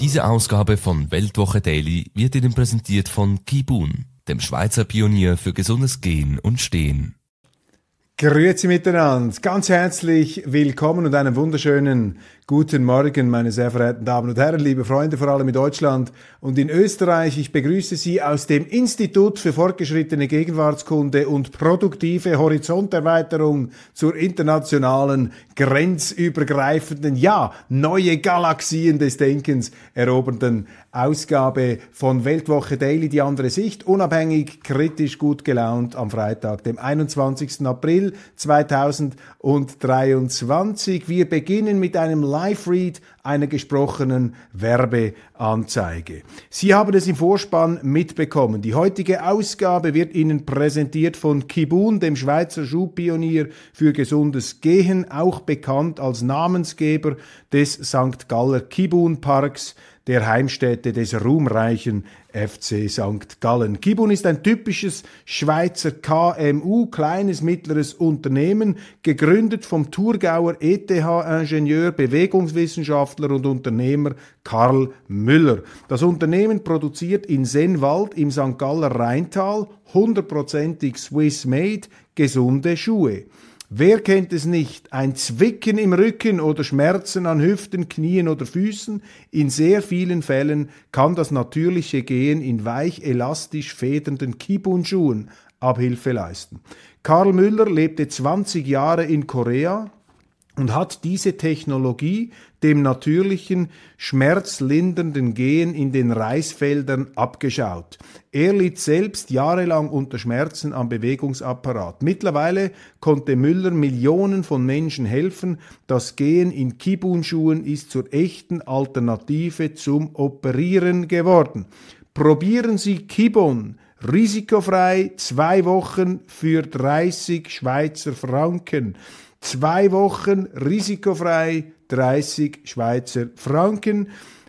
Diese Ausgabe von Weltwoche Daily wird Ihnen präsentiert von Kibun, dem Schweizer Pionier für gesundes Gehen und Stehen. Grüezi miteinander, ganz herzlich willkommen und einen wunderschönen guten Morgen, meine sehr verehrten Damen und Herren, liebe Freunde, vor allem in Deutschland und in Österreich. Ich begrüße Sie aus dem Institut für fortgeschrittene Gegenwartskunde und produktive Horizonterweiterung zur internationalen, grenzübergreifenden, ja, neue Galaxien des Denkens erobernden Ausgabe von Weltwoche Daily, die andere Sicht, unabhängig, kritisch, gut gelaunt am Freitag, dem 21. April 2023. Wir beginnen mit einem Live-Read einer gesprochenen Werbeanzeige. Sie haben es im Vorspann mitbekommen. Die heutige Ausgabe wird Ihnen präsentiert von Kibun, dem Schweizer Schuhpionier für gesundes Gehen, auch bekannt als Namensgeber des St. Galler Kibun Parks der Heimstätte des ruhmreichen FC St. Gallen. Kibun ist ein typisches Schweizer KMU, kleines mittleres Unternehmen, gegründet vom Thurgauer ETH-Ingenieur, Bewegungswissenschaftler und Unternehmer Karl Müller. Das Unternehmen produziert in Sennwald im St. Galler Rheintal hundertprozentig Swiss-made gesunde Schuhe. Wer kennt es nicht? Ein Zwicken im Rücken oder Schmerzen an Hüften, Knien oder Füßen? In sehr vielen Fällen kann das natürliche Gehen in weich elastisch federnden Kibun-Schuhen Abhilfe leisten. Karl Müller lebte 20 Jahre in Korea und hat diese Technologie dem natürlichen, schmerzlindernden Gehen in den Reisfeldern abgeschaut. Er litt selbst jahrelang unter Schmerzen am Bewegungsapparat. Mittlerweile konnte Müller Millionen von Menschen helfen. Das Gehen in Kibun-Schuhen ist zur echten Alternative zum Operieren geworden. Probieren Sie Kibun risikofrei zwei Wochen für 30 Schweizer Franken. Zwei Wochen risikofrei 30 Schweizer Franken.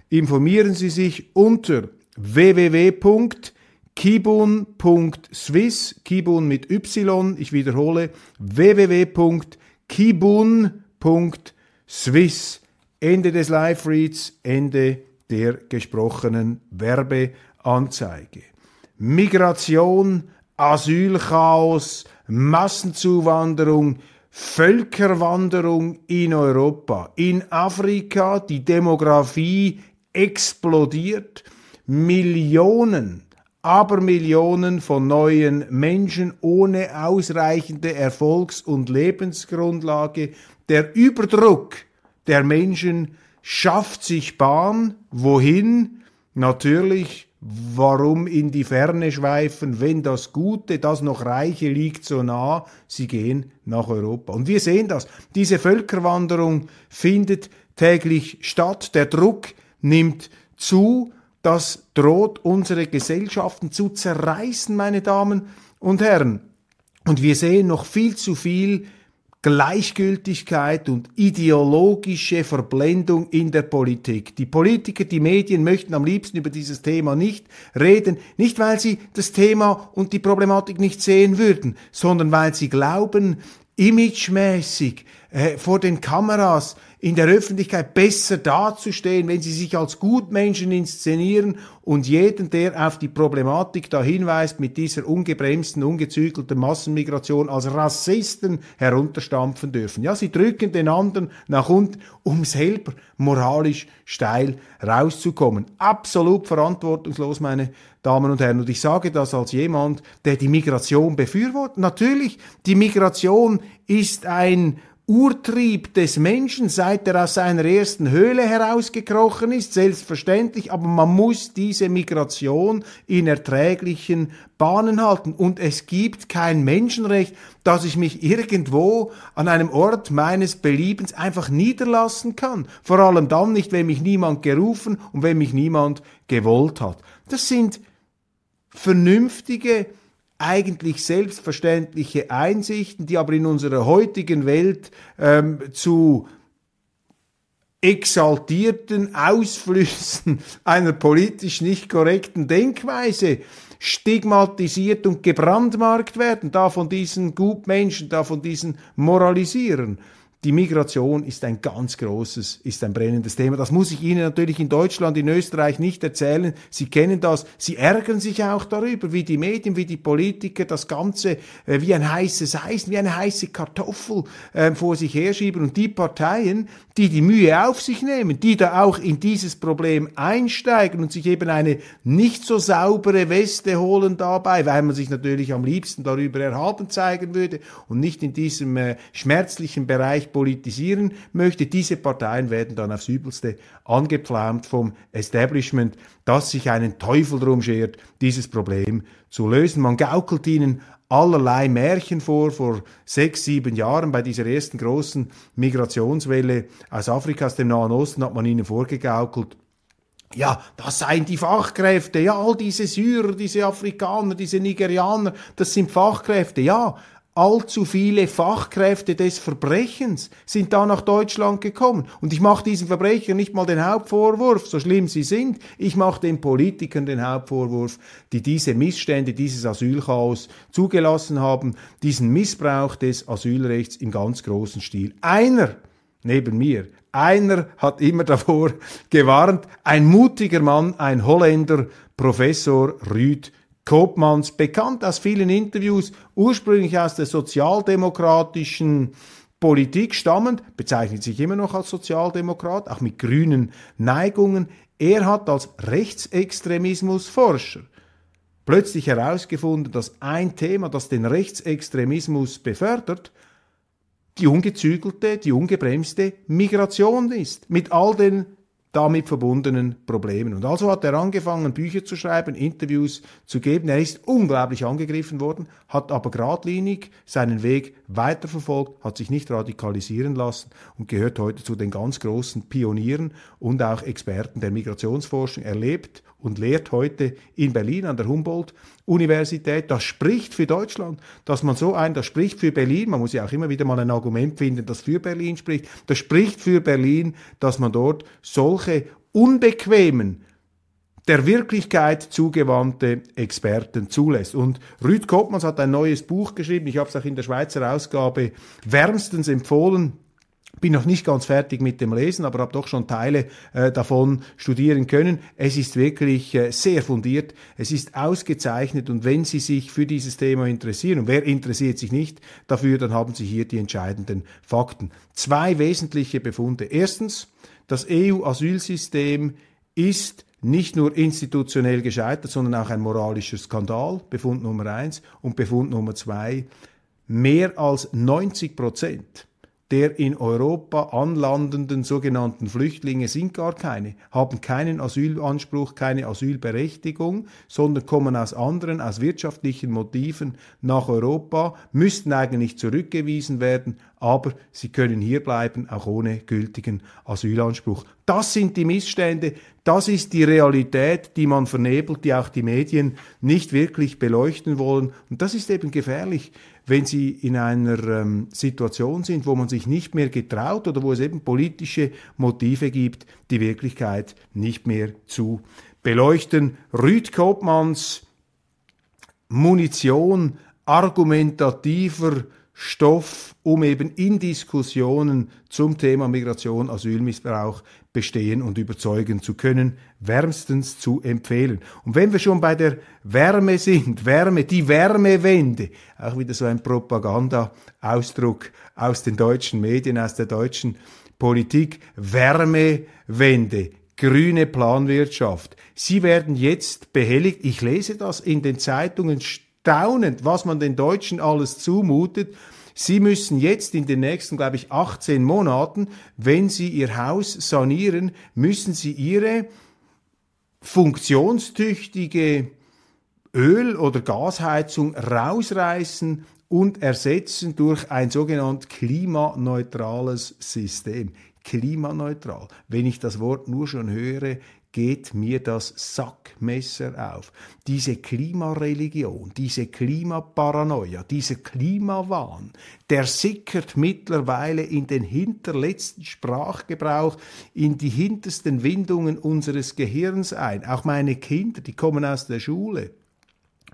Informieren Sie sich unter www.kibun.swiss, Kibun mit Y, ich wiederhole, www.kibun.swiss. Ende des Live-Reads, Ende der gesprochenen Werbeanzeige. Migration, Asylchaos, Massenzuwanderung, Völkerwanderung in Europa, in Afrika, die Demografie explodiert, Millionen, Abermillionen von neuen Menschen ohne ausreichende Erfolgs- und Lebensgrundlage, der Überdruck der Menschen schafft sich Bahn, wohin? Natürlich Warum in die Ferne schweifen, wenn das Gute, das noch Reiche liegt so nah? Sie gehen nach Europa. Und wir sehen das. Diese Völkerwanderung findet täglich statt. Der Druck nimmt zu. Das droht unsere Gesellschaften zu zerreißen, meine Damen und Herren. Und wir sehen noch viel zu viel Gleichgültigkeit und ideologische Verblendung in der Politik. Die Politiker, die Medien möchten am liebsten über dieses Thema nicht reden, nicht weil sie das Thema und die Problematik nicht sehen würden, sondern weil sie glauben, imagemäßig äh, vor den Kameras in der Öffentlichkeit besser dazustehen, wenn sie sich als Gutmenschen inszenieren und jeden, der auf die Problematik da hinweist, mit dieser ungebremsten, ungezügelten Massenmigration als Rassisten herunterstampfen dürfen. Ja, sie drücken den anderen nach unten, um selber moralisch steil rauszukommen. Absolut verantwortungslos, meine Damen und Herren. Und ich sage das als jemand, der die Migration befürwortet. Natürlich, die Migration ist ein Urtrieb des Menschen, seit er aus seiner ersten Höhle herausgekrochen ist, selbstverständlich, aber man muss diese Migration in erträglichen Bahnen halten. Und es gibt kein Menschenrecht, dass ich mich irgendwo an einem Ort meines Beliebens einfach niederlassen kann. Vor allem dann nicht, wenn mich niemand gerufen und wenn mich niemand gewollt hat. Das sind vernünftige, eigentlich selbstverständliche Einsichten, die aber in unserer heutigen Welt ähm, zu exaltierten Ausflüssen einer politisch nicht korrekten Denkweise stigmatisiert und gebrandmarkt werden, da von diesen Gutmenschen, da von diesen Moralisierern. Die Migration ist ein ganz großes, ist ein brennendes Thema. Das muss ich Ihnen natürlich in Deutschland, in Österreich nicht erzählen. Sie kennen das. Sie ärgern sich auch darüber, wie die Medien, wie die Politiker das Ganze äh, wie ein heißes Eisen, wie eine heiße Kartoffel äh, vor sich herschieben. Und die Parteien, die die Mühe auf sich nehmen, die da auch in dieses Problem einsteigen und sich eben eine nicht so saubere Weste holen dabei, weil man sich natürlich am liebsten darüber erhaben zeigen würde und nicht in diesem äh, schmerzlichen Bereich politisieren möchte. Diese Parteien werden dann aufs Übelste angepflaumt vom Establishment, das sich einen Teufel drum schert, dieses Problem zu lösen. Man gaukelt ihnen allerlei Märchen vor. Vor sechs, sieben Jahren bei dieser ersten großen Migrationswelle aus Afrika, aus dem Nahen Osten, hat man ihnen vorgegaukelt, ja, das seien die Fachkräfte, ja, all diese Syrer, diese Afrikaner, diese Nigerianer, das sind Fachkräfte, ja, allzu viele Fachkräfte des Verbrechens sind da nach Deutschland gekommen. Und ich mache diesen Verbrechern nicht mal den Hauptvorwurf, so schlimm sie sind. Ich mache den Politikern den Hauptvorwurf, die diese Missstände, dieses Asylchaos zugelassen haben, diesen Missbrauch des Asylrechts im ganz großen Stil. Einer neben mir, einer hat immer davor gewarnt, ein mutiger Mann, ein Holländer, Professor Rüd Kopmanns, bekannt aus vielen Interviews, ursprünglich aus der sozialdemokratischen Politik stammend, bezeichnet sich immer noch als Sozialdemokrat, auch mit grünen Neigungen. Er hat als Rechtsextremismusforscher plötzlich herausgefunden, dass ein Thema, das den Rechtsextremismus befördert, die ungezügelte, die ungebremste Migration ist, mit all den damit verbundenen Problemen. Und also hat er angefangen, Bücher zu schreiben, Interviews zu geben. Er ist unglaublich angegriffen worden, hat aber geradlinig seinen Weg weiterverfolgt, hat sich nicht radikalisieren lassen und gehört heute zu den ganz großen Pionieren und auch Experten der Migrationsforschung. Er lebt und lehrt heute in Berlin an der Humboldt-Universität. Das spricht für Deutschland, dass man so ein, das spricht für Berlin, man muss ja auch immer wieder mal ein Argument finden, das für Berlin spricht. Das spricht für Berlin, dass man dort solche unbequemen, der Wirklichkeit zugewandte Experten zulässt. Und Rüd Koppmanns hat ein neues Buch geschrieben, ich habe es auch in der Schweizer Ausgabe wärmstens empfohlen, bin noch nicht ganz fertig mit dem Lesen, aber habe doch schon Teile äh, davon studieren können. Es ist wirklich äh, sehr fundiert, es ist ausgezeichnet und wenn Sie sich für dieses Thema interessieren, und wer interessiert sich nicht dafür, dann haben Sie hier die entscheidenden Fakten. Zwei wesentliche Befunde. Erstens, das EU-Asylsystem ist nicht nur institutionell gescheitert, sondern auch ein moralischer Skandal, Befund Nummer eins. Und Befund Nummer zwei, mehr als 90 Prozent der in Europa anlandenden sogenannten Flüchtlinge sind gar keine, haben keinen Asylanspruch, keine Asylberechtigung, sondern kommen aus anderen, aus wirtschaftlichen Motiven nach Europa, müssten eigentlich zurückgewiesen werden, aber sie können hier bleiben, auch ohne gültigen Asylanspruch. Das sind die Missstände, das ist die Realität, die man vernebelt, die auch die Medien nicht wirklich beleuchten wollen. Und das ist eben gefährlich, wenn sie in einer ähm, Situation sind, wo man sich nicht mehr getraut oder wo es eben politische Motive gibt, die Wirklichkeit nicht mehr zu beleuchten. Rüd Kopmanns Munition argumentativer Stoff, um eben in Diskussionen zum Thema Migration, Asylmissbrauch bestehen und überzeugen zu können, wärmstens zu empfehlen. Und wenn wir schon bei der Wärme sind, Wärme, die Wärmewende, auch wieder so ein Propaganda-Ausdruck aus den deutschen Medien, aus der deutschen Politik, Wärmewende, grüne Planwirtschaft. Sie werden jetzt behelligt, ich lese das in den Zeitungen staunend, was man den Deutschen alles zumutet. Sie müssen jetzt in den nächsten, glaube ich, 18 Monaten, wenn Sie Ihr Haus sanieren, müssen Sie Ihre funktionstüchtige Öl- oder Gasheizung rausreißen und ersetzen durch ein sogenannt klimaneutrales System. Klimaneutral. Wenn ich das Wort nur schon höre, geht mir das Sackmesser auf. Diese Klimareligion, diese Klimaparanoia, dieser Klimawahn, der sickert mittlerweile in den hinterletzten Sprachgebrauch, in die hintersten Windungen unseres Gehirns ein. Auch meine Kinder, die kommen aus der Schule.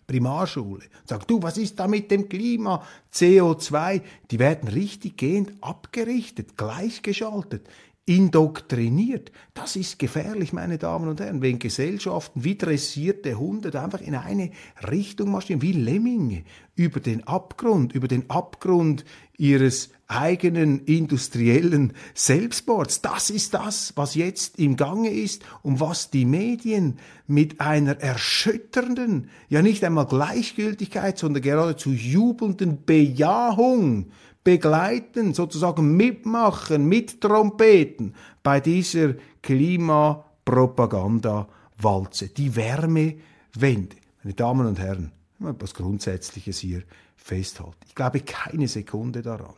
Primarschule. Sagt, du, was ist da mit dem Klima? CO2, die werden richtig gehend abgerichtet, gleichgeschaltet indoktriniert. Das ist gefährlich, meine Damen und Herren, wenn Gesellschaften wie dressierte Hunde einfach in eine Richtung marschieren, wie Lemminge, über den Abgrund, über den Abgrund ihres eigenen industriellen Selbstmords. Das ist das, was jetzt im Gange ist und was die Medien mit einer erschütternden, ja nicht einmal Gleichgültigkeit, sondern geradezu jubelnden Bejahung begleiten, sozusagen mitmachen, mittrompeten bei dieser Klimapropaganda-Walze, die Wärmewende. Meine Damen und Herren, etwas Grundsätzliches hier festhalten. Ich glaube keine Sekunde daran,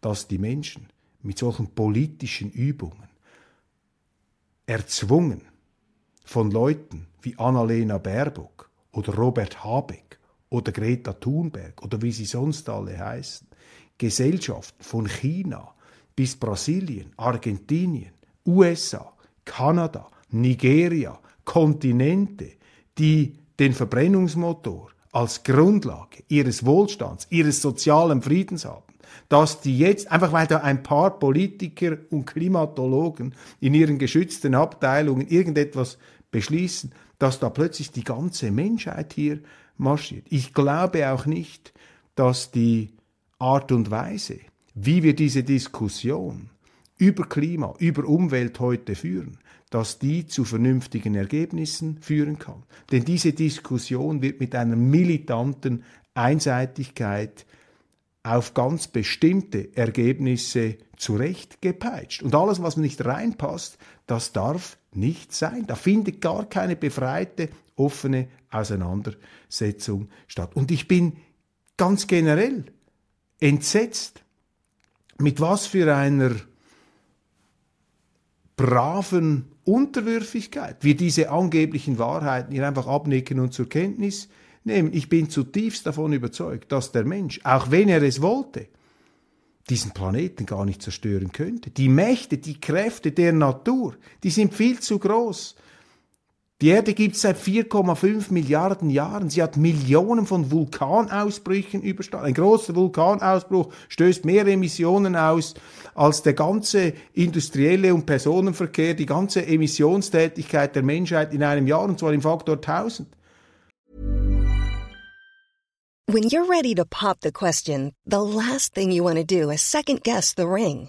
dass die Menschen mit solchen politischen Übungen erzwungen von Leuten wie Annalena Baerbock oder Robert Habeck oder Greta Thunberg oder wie sie sonst alle heißen, Gesellschaften von China bis Brasilien, Argentinien, USA, Kanada, Nigeria, Kontinente, die den Verbrennungsmotor als Grundlage ihres Wohlstands, ihres sozialen Friedens haben, dass die jetzt, einfach weil da ein paar Politiker und Klimatologen in ihren geschützten Abteilungen irgendetwas beschließen, dass da plötzlich die ganze Menschheit hier marschiert. Ich glaube auch nicht, dass die Art und Weise, wie wir diese Diskussion über Klima, über Umwelt heute führen, dass die zu vernünftigen Ergebnissen führen kann. Denn diese Diskussion wird mit einer militanten Einseitigkeit auf ganz bestimmte Ergebnisse zurechtgepeitscht. Und alles, was nicht reinpasst, das darf nicht sein. Da findet gar keine befreite, offene Auseinandersetzung statt. Und ich bin ganz generell entsetzt, mit was für einer braven Unterwürfigkeit wir diese angeblichen Wahrheiten hier einfach abnicken und zur Kenntnis nehmen. Ich bin zutiefst davon überzeugt, dass der Mensch, auch wenn er es wollte, diesen Planeten gar nicht zerstören könnte. Die Mächte, die Kräfte der Natur, die sind viel zu groß. Die Erde gibt es seit 4,5 Milliarden Jahren. Sie hat Millionen von Vulkanausbrüchen überstanden. Ein großer Vulkanausbruch stößt mehr Emissionen aus als der ganze industrielle und Personenverkehr, die ganze Emissionstätigkeit der Menschheit in einem Jahr, und zwar im Faktor 1000. When you're ready to pop the question, the last thing you want to do is second guess the ring.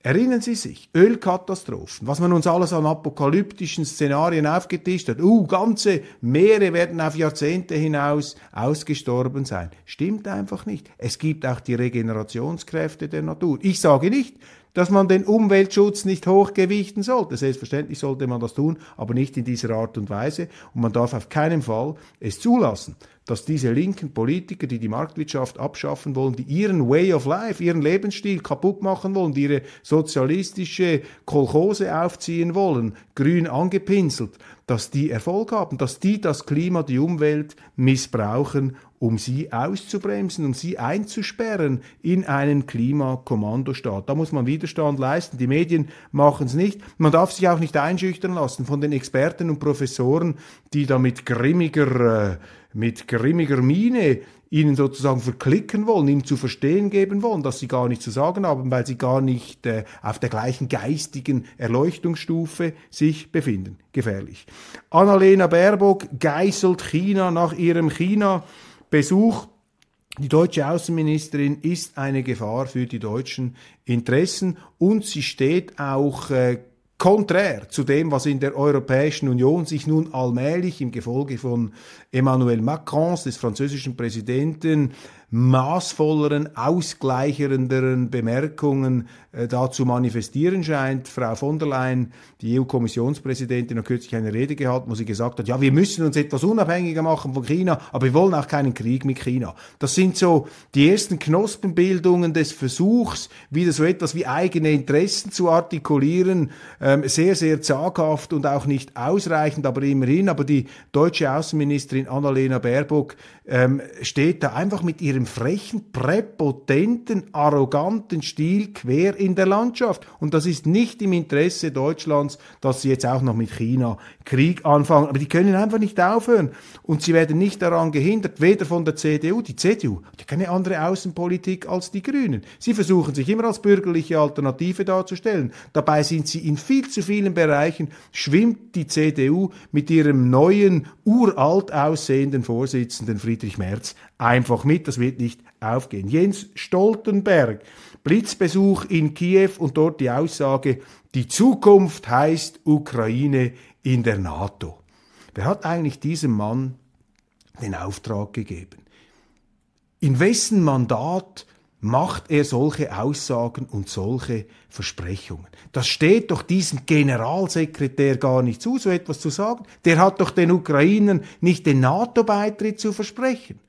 Erinnern Sie sich, Ölkatastrophen, was man uns alles an apokalyptischen Szenarien aufgetischt hat. Uh, ganze Meere werden auf Jahrzehnte hinaus ausgestorben sein. Stimmt einfach nicht. Es gibt auch die Regenerationskräfte der Natur. Ich sage nicht, dass man den Umweltschutz nicht hochgewichten sollte. Selbstverständlich sollte man das tun, aber nicht in dieser Art und Weise. Und man darf auf keinen Fall es zulassen, dass diese linken Politiker, die die Marktwirtschaft abschaffen wollen, die ihren Way of Life, ihren Lebensstil kaputt machen wollen, die ihre sozialistische Kolchose aufziehen wollen, grün angepinselt, dass die Erfolg haben, dass die das Klima, die Umwelt missbrauchen, um sie auszubremsen, um sie einzusperren in einen Klimakommandostaat. Da muss man Widerstand leisten. Die Medien machen es nicht. Man darf sich auch nicht einschüchtern lassen von den Experten und Professoren, die da mit grimmiger äh, mit grimmiger Miene ihnen sozusagen verklicken wollen, ihnen zu verstehen geben wollen, dass sie gar nichts zu sagen haben, weil sie gar nicht äh, auf der gleichen geistigen Erleuchtungsstufe sich befinden. Gefährlich. Annalena Baerbock geißelt China nach ihrem China-Besuch. Die deutsche Außenministerin ist eine Gefahr für die deutschen Interessen und sie steht auch äh, konträr zu dem, was in der Europäischen Union sich nun allmählich im Gefolge von Emmanuel Macron, des französischen Präsidenten, maßvolleren, ausgleichernderen Bemerkungen äh, dazu manifestieren scheint. Frau von der Leyen, die EU-Kommissionspräsidentin, hat kürzlich eine Rede gehalten, wo sie gesagt hat, ja, wir müssen uns etwas unabhängiger machen von China, aber wir wollen auch keinen Krieg mit China. Das sind so die ersten Knospenbildungen des Versuchs, wieder so etwas wie eigene Interessen zu artikulieren, ähm, sehr, sehr zaghaft und auch nicht ausreichend, aber immerhin. Aber die deutsche Außenministerin Annalena Baerbock ähm, steht da einfach mit ihrem frechen, präpotenten, arroganten Stil quer in der Landschaft. Und das ist nicht im Interesse Deutschlands, dass sie jetzt auch noch mit China Krieg anfangen. Aber die können einfach nicht aufhören. Und sie werden nicht daran gehindert, weder von der CDU, die CDU hat keine andere Außenpolitik als die Grünen. Sie versuchen sich immer als bürgerliche Alternative darzustellen. Dabei sind sie in viel zu vielen Bereichen, schwimmt die CDU mit ihrem neuen, uralt aussehenden Vorsitzenden Friedrich Merz einfach mit. Das wird nicht aufgehen. Jens Stoltenberg, Blitzbesuch in Kiew und dort die Aussage, die Zukunft heißt Ukraine in der NATO. Wer hat eigentlich diesem Mann den Auftrag gegeben? In wessen Mandat macht er solche Aussagen und solche Versprechungen. Das steht doch diesem Generalsekretär gar nicht zu, so etwas zu sagen. Der hat doch den Ukrainern nicht den NATO-Beitritt zu versprechen.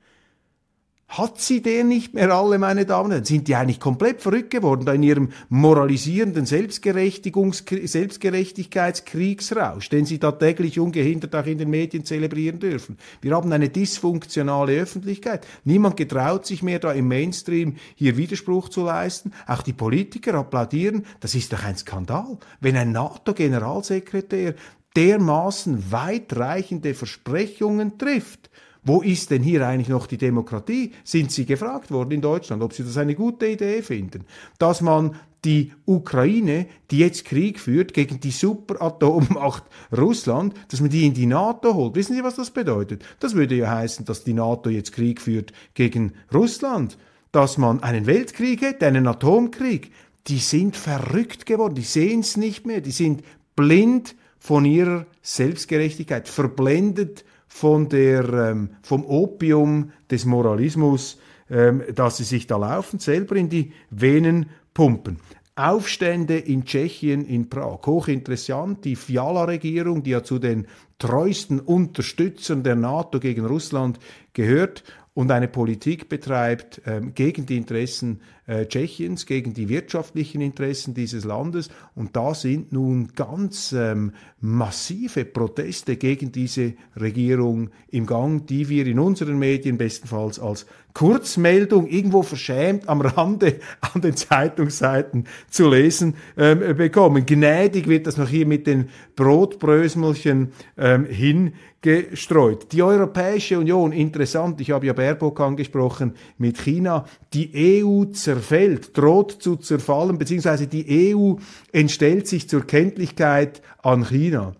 Hat sie den nicht mehr alle, meine Damen und Herren? Sind die eigentlich komplett verrückt geworden, da in ihrem moralisierenden Selbstgerechtigkeitskriegsrausch, den sie da täglich ungehindert auch in den Medien zelebrieren dürfen? Wir haben eine dysfunktionale Öffentlichkeit. Niemand getraut sich mehr, da im Mainstream hier Widerspruch zu leisten. Auch die Politiker applaudieren. Das ist doch ein Skandal. Wenn ein NATO-Generalsekretär dermaßen weitreichende Versprechungen trifft, wo ist denn hier eigentlich noch die Demokratie? Sind Sie gefragt worden in Deutschland, ob Sie das eine gute Idee finden, dass man die Ukraine, die jetzt Krieg führt gegen die Superatommacht Russland, dass man die in die NATO holt. Wissen Sie, was das bedeutet? Das würde ja heißen, dass die NATO jetzt Krieg führt gegen Russland, dass man einen Weltkrieg hätte, einen Atomkrieg. Die sind verrückt geworden, die sehen es nicht mehr, die sind blind von ihrer Selbstgerechtigkeit, verblendet von der, ähm, vom Opium des Moralismus, ähm, dass sie sich da laufend selber in die Venen pumpen. Aufstände in Tschechien, in Prag. Hochinteressant. Die Fiala-Regierung, die ja zu den treuesten Unterstützern der NATO gegen Russland gehört und eine Politik betreibt ähm, gegen die Interessen äh, Tschechiens, gegen die wirtschaftlichen Interessen dieses Landes. Und da sind nun ganz ähm, massive Proteste gegen diese Regierung im Gang, die wir in unseren Medien bestenfalls als Kurzmeldung irgendwo verschämt am Rande an den Zeitungsseiten zu lesen ähm, bekommen. Gnädig wird das noch hier mit den Brotbrösmelchen ähm, hingestreut. Die Europäische Union, interessant, ich habe ja Baerbock angesprochen, mit China, die EU zerfällt, droht zu zerfallen, beziehungsweise die EU entstellt sich zur Kenntlichkeit an China.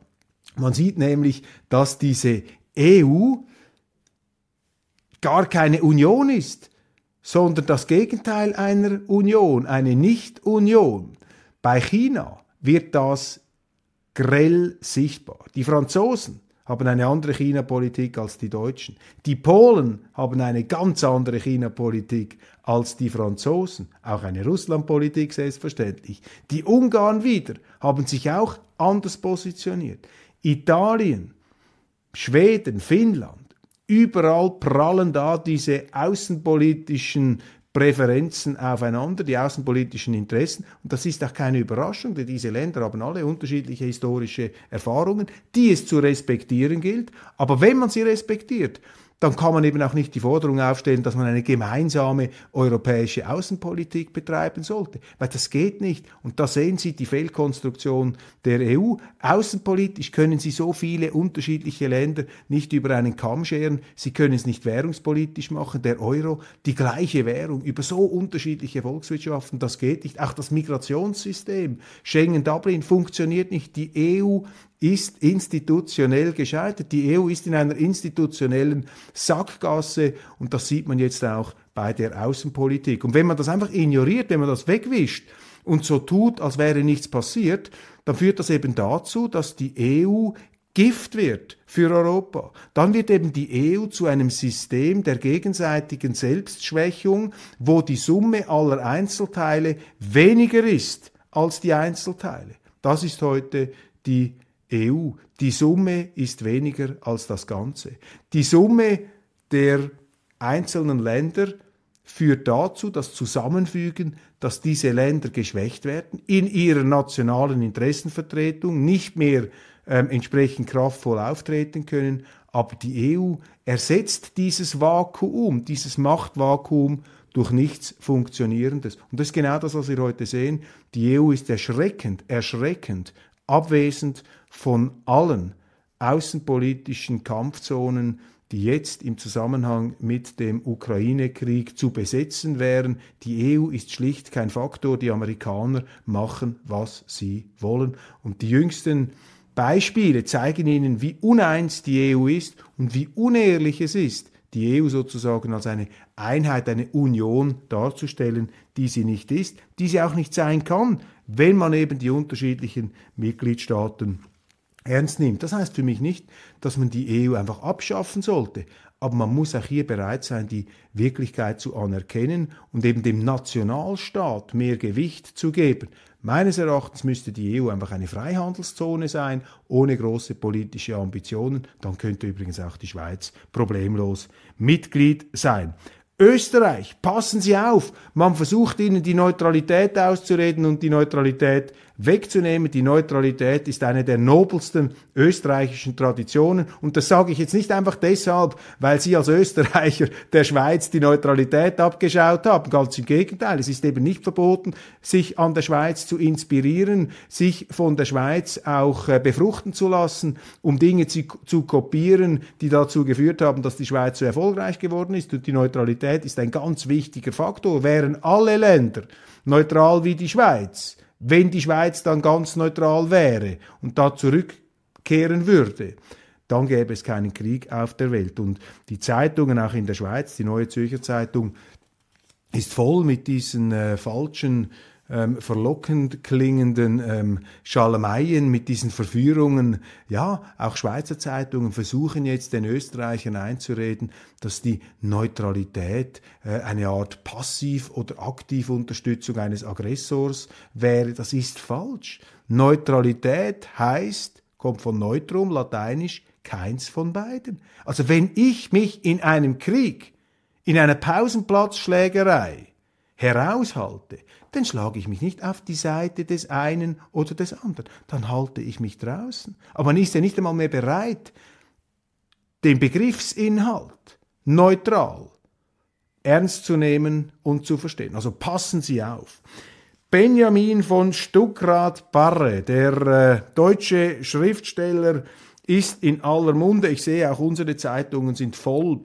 Man sieht nämlich, dass diese EU gar keine Union ist, sondern das Gegenteil einer Union, eine Nicht-Union. Bei China wird das grell sichtbar. Die Franzosen haben eine andere China-Politik als die Deutschen. Die Polen haben eine ganz andere China-Politik als die Franzosen. Auch eine Russland-Politik selbstverständlich. Die Ungarn wieder haben sich auch anders positioniert. Italien, Schweden, Finnland, überall prallen da diese außenpolitischen Präferenzen aufeinander, die außenpolitischen Interessen. Und das ist auch keine Überraschung, denn diese Länder haben alle unterschiedliche historische Erfahrungen, die es zu respektieren gilt. Aber wenn man sie respektiert, dann kann man eben auch nicht die Forderung aufstellen, dass man eine gemeinsame europäische Außenpolitik betreiben sollte, weil das geht nicht. Und da sehen Sie die Fehlkonstruktion der EU. Außenpolitisch können Sie so viele unterschiedliche Länder nicht über einen Kamm scheren. Sie können es nicht währungspolitisch machen. Der Euro, die gleiche Währung über so unterschiedliche Volkswirtschaften, das geht nicht. Auch das Migrationssystem, Schengen-Dublin funktioniert nicht. Die EU ist institutionell gescheitert. Die EU ist in einer institutionellen Sackgasse und das sieht man jetzt auch bei der Außenpolitik. Und wenn man das einfach ignoriert, wenn man das wegwischt und so tut, als wäre nichts passiert, dann führt das eben dazu, dass die EU Gift wird für Europa. Dann wird eben die EU zu einem System der gegenseitigen Selbstschwächung, wo die Summe aller Einzelteile weniger ist als die Einzelteile. Das ist heute die EU. Die Summe ist weniger als das Ganze. Die Summe der einzelnen Länder führt dazu, das Zusammenfügen, dass diese Länder geschwächt werden, in ihrer nationalen Interessenvertretung nicht mehr ähm, entsprechend kraftvoll auftreten können. Aber die EU ersetzt dieses Vakuum, dieses Machtvakuum durch nichts Funktionierendes. Und das ist genau das, was wir heute sehen. Die EU ist erschreckend, erschreckend abwesend von allen außenpolitischen Kampfzonen, die jetzt im Zusammenhang mit dem Ukraine-Krieg zu besetzen wären. Die EU ist schlicht kein Faktor. Die Amerikaner machen, was sie wollen. Und die jüngsten Beispiele zeigen Ihnen, wie uneins die EU ist und wie unehrlich es ist, die EU sozusagen als eine Einheit, eine Union darzustellen, die sie nicht ist, die sie auch nicht sein kann, wenn man eben die unterschiedlichen Mitgliedstaaten ernst nimmt. Das heißt für mich nicht, dass man die EU einfach abschaffen sollte, aber man muss auch hier bereit sein, die Wirklichkeit zu anerkennen und eben dem Nationalstaat mehr Gewicht zu geben. Meines Erachtens müsste die EU einfach eine Freihandelszone sein, ohne große politische Ambitionen. Dann könnte übrigens auch die Schweiz problemlos Mitglied sein. Österreich, passen Sie auf, man versucht ihnen die Neutralität auszureden und die Neutralität wegzunehmen. Die Neutralität ist eine der nobelsten österreichischen Traditionen. Und das sage ich jetzt nicht einfach deshalb, weil Sie als Österreicher der Schweiz die Neutralität abgeschaut haben. Ganz im Gegenteil. Es ist eben nicht verboten, sich an der Schweiz zu inspirieren, sich von der Schweiz auch äh, befruchten zu lassen, um Dinge zu, zu kopieren, die dazu geführt haben, dass die Schweiz so erfolgreich geworden ist. Und die Neutralität ist ein ganz wichtiger Faktor. Wären alle Länder neutral wie die Schweiz, wenn die Schweiz dann ganz neutral wäre und da zurückkehren würde, dann gäbe es keinen Krieg auf der Welt. Und die Zeitungen auch in der Schweiz, die Neue Zürcher Zeitung, ist voll mit diesen äh, falschen ähm, verlockend klingenden ähm, Schalmeien, mit diesen Verführungen. Ja, auch Schweizer Zeitungen versuchen jetzt den Österreichern einzureden, dass die Neutralität äh, eine Art Passiv- oder Aktivunterstützung eines Aggressors wäre. Das ist falsch. Neutralität heißt, kommt von Neutrum, lateinisch, keins von beiden. Also wenn ich mich in einem Krieg, in einer Pausenplatzschlägerei heraushalte, dann schlage ich mich nicht auf die Seite des einen oder des anderen. Dann halte ich mich draußen. Aber man ist ja nicht einmal mehr bereit, den Begriffsinhalt neutral ernst zu nehmen und zu verstehen. Also passen Sie auf. Benjamin von Stuckrad-Barre, der äh, deutsche Schriftsteller, ist in aller Munde. Ich sehe auch unsere Zeitungen sind voll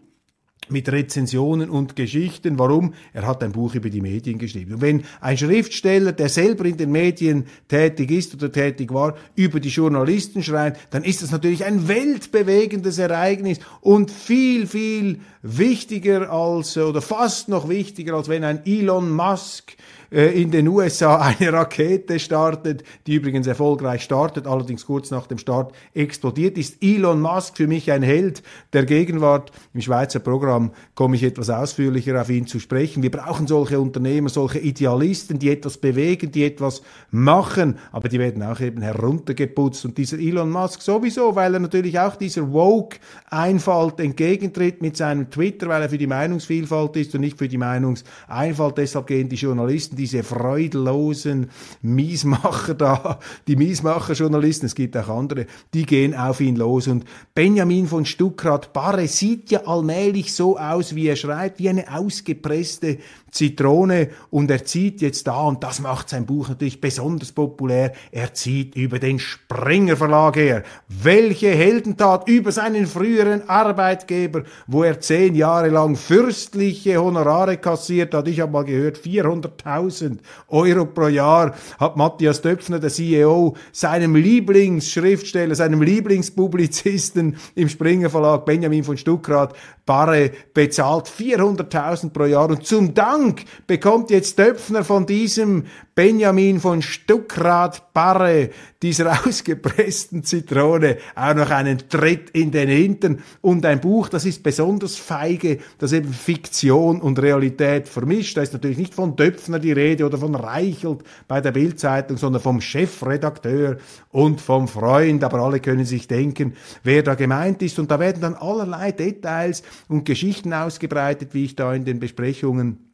mit Rezensionen und Geschichten. Warum? Er hat ein Buch über die Medien geschrieben. Und wenn ein Schriftsteller, der selber in den Medien tätig ist oder tätig war, über die Journalisten schreibt, dann ist das natürlich ein weltbewegendes Ereignis und viel, viel wichtiger als, oder fast noch wichtiger, als wenn ein Elon Musk äh, in den USA eine Rakete startet, die übrigens erfolgreich startet, allerdings kurz nach dem Start explodiert, ist Elon Musk für mich ein Held der Gegenwart. Im Schweizer Programm komme ich etwas ausführlicher auf ihn zu sprechen. Wir brauchen solche Unternehmer, solche Idealisten, die etwas bewegen, die etwas machen, aber die werden auch eben heruntergeputzt. Und dieser Elon Musk sowieso, weil er natürlich auch dieser Woke-Einfalt entgegentritt mit seinem Twitter, weil er für die Meinungsvielfalt ist und nicht für die Meinungseinfalt. Deshalb gehen die Journalisten, diese freudlosen Miesmacher da, die Miesmacher-Journalisten, es gibt auch andere, die gehen auf ihn los. Und Benjamin von Stuckrad-Barre sieht ja allmählich so aus, wie er schreibt, wie eine ausgepresste Zitrone und er zieht jetzt da, und das macht sein Buch natürlich besonders populär, er zieht über den Springer Verlag her. Welche Heldentat über seinen früheren Arbeitgeber, wo er zehn Jahre lang fürstliche Honorare kassiert hat. Ich habe mal gehört, 400.000 Euro pro Jahr hat Matthias Döpfner, der CEO, seinem Lieblingsschriftsteller, seinem Lieblingspublizisten im Springer Verlag, Benjamin von Stuckrad, Barre, bezahlt 400.000 pro Jahr und zum Dank bekommt jetzt Döpfner von diesem Benjamin von Stuckrad Barre, dieser ausgepressten Zitrone, auch noch einen Tritt in den Hintern und ein Buch, das ist besonders feige, das eben Fiktion und Realität vermischt. Da ist natürlich nicht von Döpfner die Rede oder von Reichelt bei der Bildzeitung, sondern vom Chefredakteur und vom Freund, aber alle können sich denken, wer da gemeint ist und da werden dann allerlei Details und Geschichten ausgebreitet, wie ich da in den Besprechungen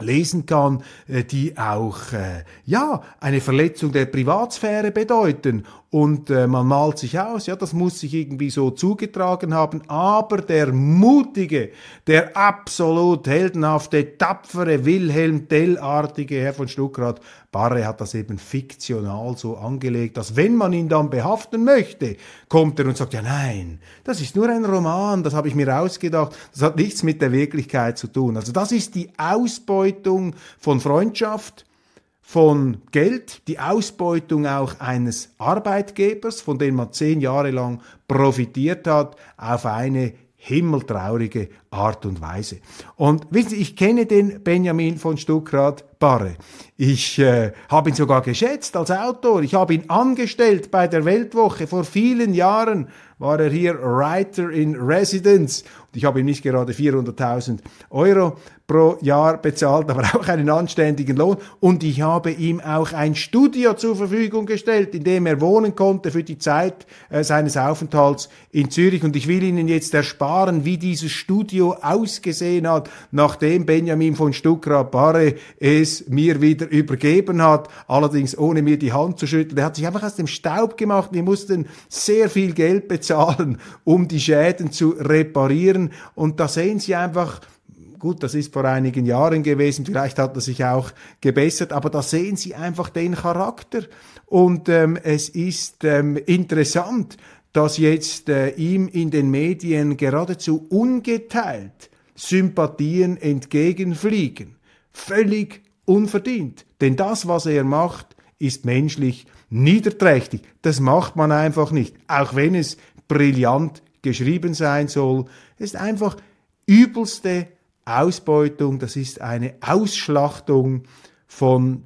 lesen kann, äh, die auch äh, ja eine Verletzung der Privatsphäre bedeuten und äh, man malt sich aus, ja, das muss sich irgendwie so zugetragen haben, aber der mutige, der absolut heldenhafte, tapfere Wilhelm Tell-artige Herr von Stuckrad Barre hat das eben fiktional so angelegt, dass wenn man ihn dann behaften möchte, kommt er und sagt, ja nein, das ist nur ein Roman, das habe ich mir ausgedacht, das hat nichts mit der Wirklichkeit zu tun. Also das ist die Ausbeutung von Freundschaft, von Geld, die Ausbeutung auch eines Arbeitgebers, von dem man zehn Jahre lang profitiert hat, auf eine himmeltraurige Art und Weise. Und wissen Sie, ich kenne den Benjamin von Stuckrad Barre. Ich äh, habe ihn sogar geschätzt als Autor. Ich habe ihn angestellt bei der Weltwoche. Vor vielen Jahren war er hier Writer in Residence. Und ich habe ihm nicht gerade 400.000 Euro pro Jahr bezahlt, aber auch einen anständigen Lohn. Und ich habe ihm auch ein Studio zur Verfügung gestellt, in dem er wohnen konnte für die Zeit äh, seines Aufenthalts in Zürich. Und ich will Ihnen jetzt ersparen, wie dieses Studio ausgesehen hat, nachdem Benjamin von Stuckrad-Barre es mir wieder übergeben hat, allerdings ohne mir die Hand zu schütteln. Er hat sich einfach aus dem Staub gemacht. Wir mussten sehr viel Geld bezahlen, um die Schäden zu reparieren. Und da sehen Sie einfach, Gut, das ist vor einigen Jahren gewesen, vielleicht hat er sich auch gebessert, aber da sehen Sie einfach den Charakter. Und ähm, es ist ähm, interessant, dass jetzt äh, ihm in den Medien geradezu ungeteilt Sympathien entgegenfliegen. Völlig unverdient. Denn das, was er macht, ist menschlich niederträchtig. Das macht man einfach nicht. Auch wenn es brillant geschrieben sein soll. Es ist einfach übelste Ausbeutung, das ist eine Ausschlachtung von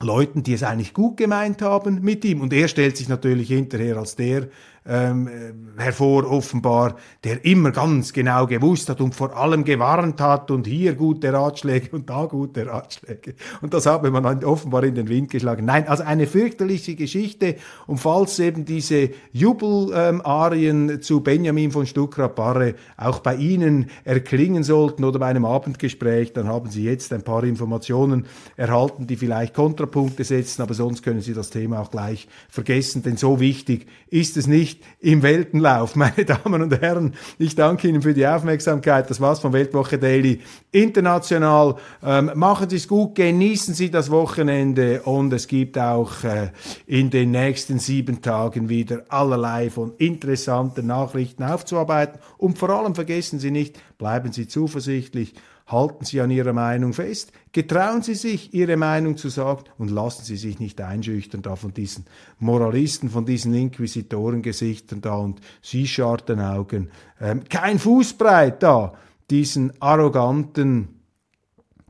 Leuten, die es eigentlich gut gemeint haben mit ihm. Und er stellt sich natürlich hinterher als der ähm, äh, hervor, offenbar, der immer ganz genau gewusst hat und vor allem gewarnt hat und hier gute Ratschläge und da gute Ratschläge. Und das habe man offenbar in den Wind geschlagen. Nein, also eine fürchterliche Geschichte. Und falls eben diese Jubelarien ähm, zu Benjamin von Stuckrad-Barre auch bei Ihnen erklingen sollten oder bei einem Abendgespräch, dann haben Sie jetzt ein paar Informationen erhalten, die vielleicht Kontrapunkte setzen, aber sonst können Sie das Thema auch gleich vergessen, denn so wichtig ist es nicht nicht im Weltenlauf. Meine Damen und Herren, ich danke Ihnen für die Aufmerksamkeit. Das war's von Weltwoche Daily International. Ähm, machen Sie es gut, genießen Sie das Wochenende und es gibt auch äh, in den nächsten sieben Tagen wieder allerlei von interessanten Nachrichten aufzuarbeiten. Und vor allem vergessen Sie nicht, bleiben Sie zuversichtlich halten Sie an Ihrer Meinung fest, getrauen Sie sich, Ihre Meinung zu sagen und lassen Sie sich nicht einschüchtern da von diesen Moralisten, von diesen Inquisitorengesichtern da und Sie scharten Augen. Ähm, kein Fußbreit da, diesen arroganten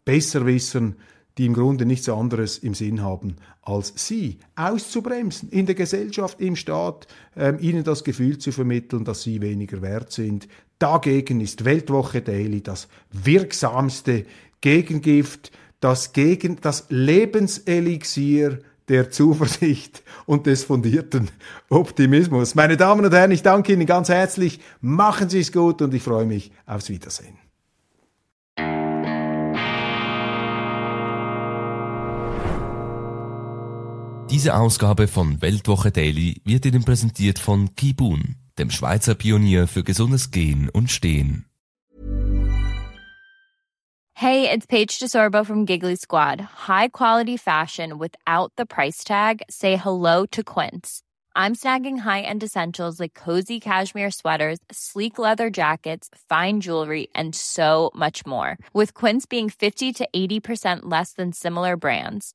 Besserwissern, die im Grunde nichts anderes im Sinn haben, als sie auszubremsen, in der Gesellschaft, im Staat, ähm, ihnen das Gefühl zu vermitteln, dass sie weniger wert sind, Dagegen ist Weltwoche Daily das wirksamste Gegengift, das, gegen, das Lebenselixier der Zuversicht und des fundierten Optimismus. Meine Damen und Herren, ich danke Ihnen ganz herzlich. Machen Sie es gut und ich freue mich aufs Wiedersehen. Diese Ausgabe von Weltwoche Daily wird Ihnen präsentiert von Kibun dem Schweizer Pionier für gesundes Gehen und Stehen. Hey, it's Paige DeSorbo from Giggly Squad. High quality fashion without the price tag. Say hello to Quince. I'm snagging high-end essentials like cozy cashmere sweaters, sleek leather jackets, fine jewelry, and so much more. With Quince being 50 to 80% less than similar brands